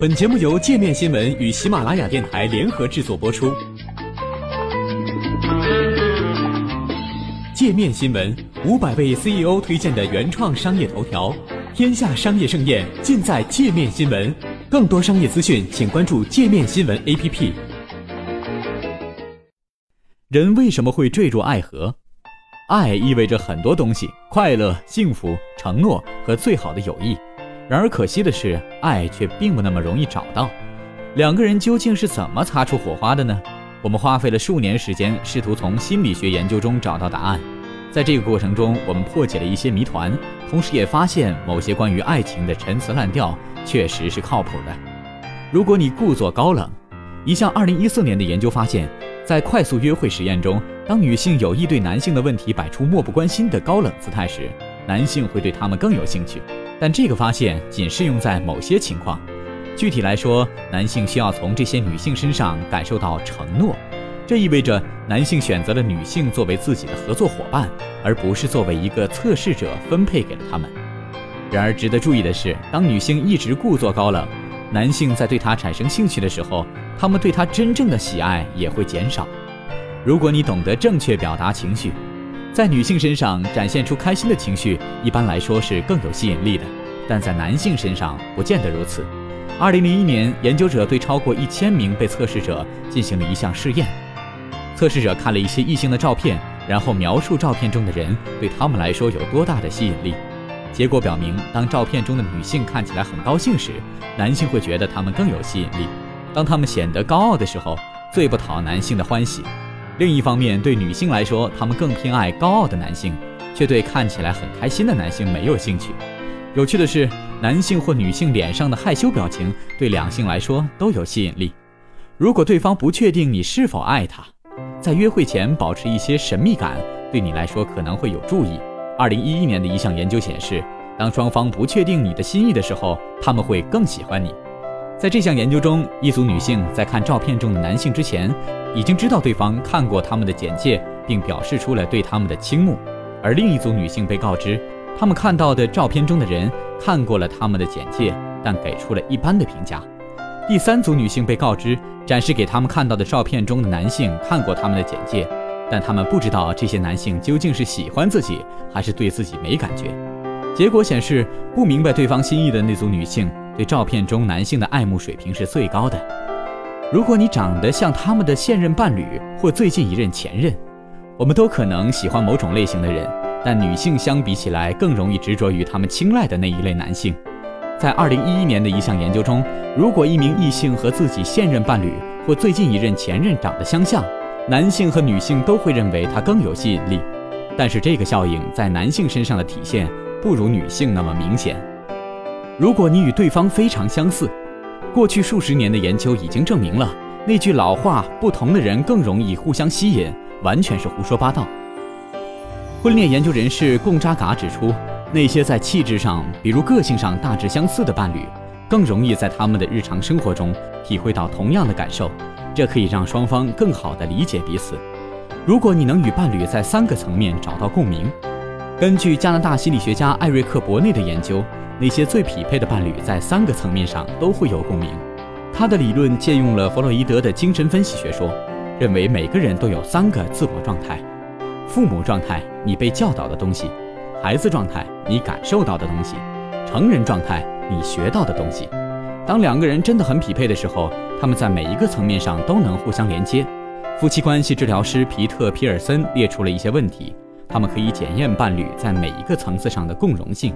本节目由界面新闻与喜马拉雅电台联合制作播出。界面新闻五百位 CEO 推荐的原创商业头条，天下商业盛宴尽在界面新闻。更多商业资讯，请关注界面新闻 APP。人为什么会坠入爱河？爱意味着很多东西：快乐、幸福、承诺和最好的友谊。然而可惜的是，爱却并不那么容易找到。两个人究竟是怎么擦出火花的呢？我们花费了数年时间，试图从心理学研究中找到答案。在这个过程中，我们破解了一些谜团，同时也发现某些关于爱情的陈词滥调确实是靠谱的。如果你故作高冷，一项2014年的研究发现，在快速约会实验中，当女性有意对男性的问题摆出漠不关心的高冷姿态时，男性会对他们更有兴趣。但这个发现仅适用在某些情况。具体来说，男性需要从这些女性身上感受到承诺，这意味着男性选择了女性作为自己的合作伙伴，而不是作为一个测试者分配给了他们。然而，值得注意的是，当女性一直故作高冷，男性在对她产生兴趣的时候，他们对她真正的喜爱也会减少。如果你懂得正确表达情绪，在女性身上展现出开心的情绪，一般来说是更有吸引力的，但在男性身上不见得如此。二零零一年，研究者对超过一千名被测试者进行了一项试验，测试者看了一些异性的照片，然后描述照片中的人对他们来说有多大的吸引力。结果表明，当照片中的女性看起来很高兴时，男性会觉得她们更有吸引力；当她们显得高傲的时候，最不讨男性的欢喜。另一方面，对女性来说，她们更偏爱高傲的男性，却对看起来很开心的男性没有兴趣。有趣的是，男性或女性脸上的害羞表情对两性来说都有吸引力。如果对方不确定你是否爱他，在约会前保持一些神秘感，对你来说可能会有助益。二零一一年的一项研究显示，当双方不确定你的心意的时候，他们会更喜欢你。在这项研究中，一组女性在看照片中的男性之前，已经知道对方看过他们的简介，并表示出了对他们的倾慕；而另一组女性被告知，他们看到的照片中的人看过了他们的简介，但给出了一般的评价。第三组女性被告知，展示给他们看到的照片中的男性看过他们的简介，但他们不知道这些男性究竟是喜欢自己，还是对自己没感觉。结果显示，不明白对方心意的那组女性。对照片中男性的爱慕水平是最高的。如果你长得像他们的现任伴侣或最近一任前任，我们都可能喜欢某种类型的人，但女性相比起来更容易执着于他们青睐的那一类男性。在2011年的一项研究中，如果一名异性和自己现任伴侣或最近一任前任长得相像，男性和女性都会认为他更有吸引力。但是这个效应在男性身上的体现不如女性那么明显。如果你与对方非常相似，过去数十年的研究已经证明了那句老话“不同的人更容易互相吸引”完全是胡说八道。婚恋研究人士贡扎嘎指出，那些在气质上，比如个性上大致相似的伴侣，更容易在他们的日常生活中体会到同样的感受，这可以让双方更好地理解彼此。如果你能与伴侣在三个层面找到共鸣，根据加拿大心理学家艾瑞克·伯内的研究。那些最匹配的伴侣在三个层面上都会有共鸣。他的理论借用了弗洛伊德的精神分析学说，认为每个人都有三个自我状态：父母状态，你被教导的东西；孩子状态，你感受到的东西；成人状态，你学到的东西。当两个人真的很匹配的时候，他们在每一个层面上都能互相连接。夫妻关系治疗师皮特·皮尔森列出了一些问题，他们可以检验伴侣在每一个层次上的共融性。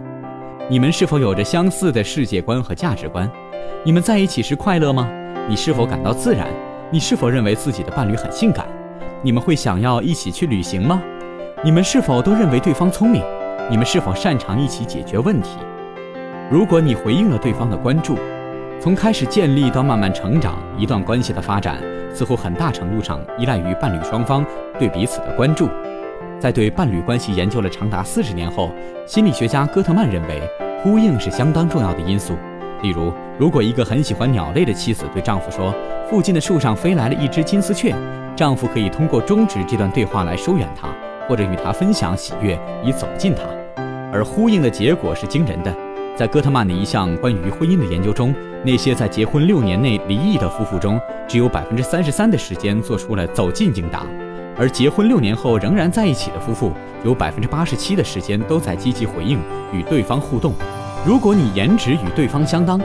你们是否有着相似的世界观和价值观？你们在一起时快乐吗？你是否感到自然？你是否认为自己的伴侣很性感？你们会想要一起去旅行吗？你们是否都认为对方聪明？你们是否擅长一起解决问题？如果你回应了对方的关注，从开始建立到慢慢成长，一段关系的发展似乎很大程度上依赖于伴侣双方对彼此的关注。在对伴侣关系研究了长达四十年后，心理学家戈特曼认为，呼应是相当重要的因素。例如，如果一个很喜欢鸟类的妻子对丈夫说：“附近的树上飞来了一只金丝雀”，丈夫可以通过终止这段对话来疏远她，或者与她分享喜悦以走近她。而呼应的结果是惊人的。在戈特曼的一项关于婚姻的研究中，那些在结婚六年内离异的夫妇中，只有百分之三十三的时间做出了走近应答，而结婚六年后仍然在一起的夫妇，有百分之八十七的时间都在积极回应与对方互动。如果你颜值与对方相当，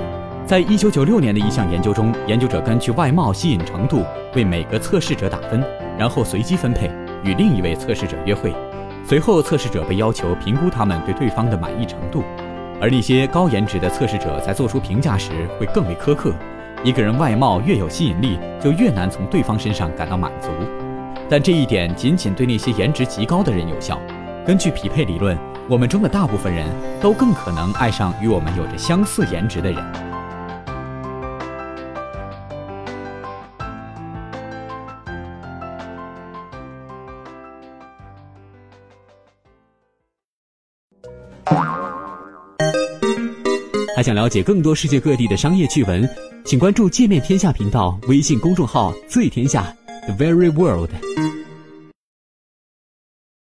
在一九九六年的一项研究中，研究者根据外貌吸引程度为每个测试者打分，然后随机分配与另一位测试者约会。随后，测试者被要求评估他们对对方的满意程度。而那些高颜值的测试者在做出评价时会更为苛刻。一个人外貌越有吸引力，就越难从对方身上感到满足。但这一点仅仅对那些颜值极高的人有效。根据匹配理论，我们中的大部分人都更可能爱上与我们有着相似颜值的人。还想了解更多世界各地的商业趣闻，请关注“界面天下”频道微信公众号“最天下 The Very World”。